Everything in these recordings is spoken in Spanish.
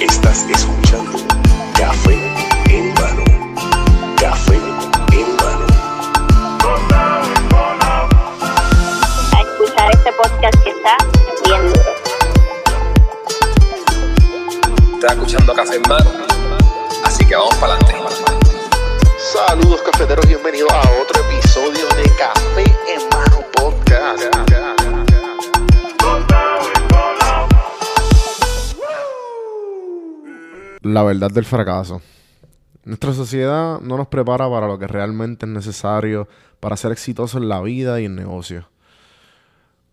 Estás escuchando Café Escuchando Café en Mano. Así que vamos para adelante. Saludos cafeteros, bienvenidos a otro episodio de Café en Mano Podcast. La verdad del fracaso. Nuestra sociedad no nos prepara para lo que realmente es necesario para ser exitoso en la vida y en negocios.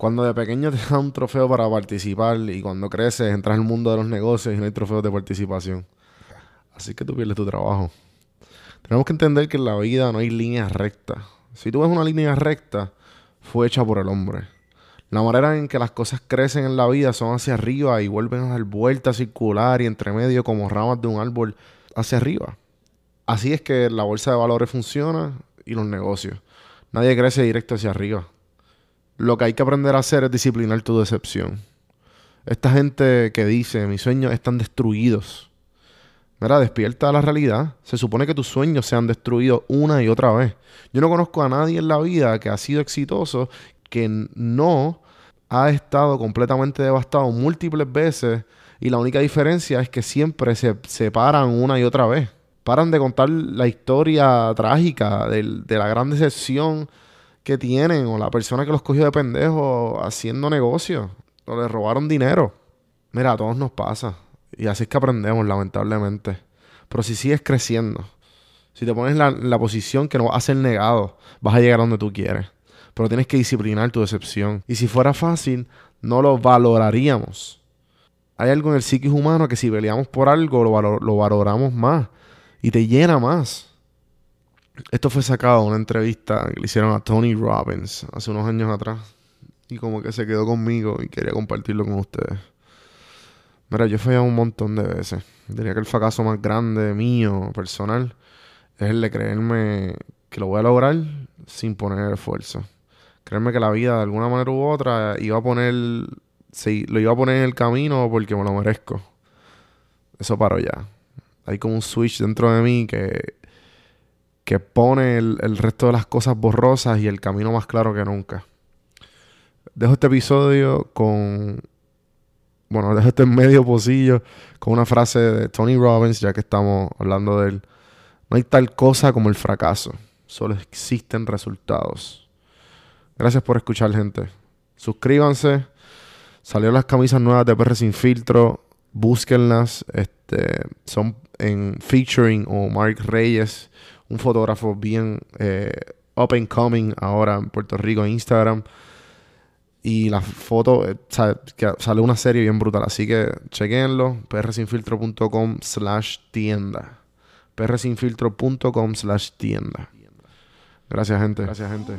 Cuando de pequeño te dan un trofeo para participar y cuando creces entras al mundo de los negocios y no hay trofeos de participación. Así que tú pierdes tu trabajo. Tenemos que entender que en la vida no hay líneas rectas. Si tú ves una línea recta, fue hecha por el hombre. La manera en que las cosas crecen en la vida son hacia arriba y vuelven a dar vuelta circular y entre medio como ramas de un árbol hacia arriba. Así es que la bolsa de valores funciona y los negocios. Nadie crece directo hacia arriba. Lo que hay que aprender a hacer es disciplinar tu decepción. Esta gente que dice mis sueños están destruidos. Mira, despierta a la realidad. Se supone que tus sueños se han destruido una y otra vez. Yo no conozco a nadie en la vida que ha sido exitoso que no ha estado completamente devastado múltiples veces y la única diferencia es que siempre se separan una y otra vez. Paran de contar la historia trágica de la gran decepción que tienen o la persona que los cogió de pendejo haciendo negocios o le robaron dinero. Mira, a todos nos pasa. Y así es que aprendemos, lamentablemente. Pero si sigues creciendo, si te pones en la, la posición que no vas a ser negado, vas a llegar a donde tú quieres. Pero tienes que disciplinar tu decepción. Y si fuera fácil, no lo valoraríamos. Hay algo en el psiquis humano que si peleamos por algo, lo, valo- lo valoramos más. Y te llena más. Esto fue sacado de una entrevista que le hicieron a Tony Robbins hace unos años atrás. Y como que se quedó conmigo y quería compartirlo con ustedes. Mira, yo he fallado un montón de veces. Diría que el fracaso más grande mío, personal, es el de creerme que lo voy a lograr sin poner esfuerzo. Creerme que la vida de alguna manera u otra iba a poner, sí, lo iba a poner en el camino porque me lo merezco. Eso paró ya. Hay como un switch dentro de mí que, que pone el, resto de las cosas borrosas y el camino más claro que nunca. Dejo este episodio con bueno, dejo este medio pocillo con una frase de Tony Robbins, ya que estamos hablando de él. No hay tal cosa como el fracaso, solo existen resultados. Gracias por escuchar, gente. Suscríbanse. Salieron las camisas nuevas de PR Sin Filtro. Búsquenlas. Este, son en featuring o Mark Reyes, un fotógrafo bien eh, up and coming ahora en Puerto Rico en Instagram. Y la foto, eh, sale una serie bien brutal. Así que chequenlo. prsinfiltro.com slash tienda. prsinfiltro.com slash tienda. Gracias, gente. Gracias, gente.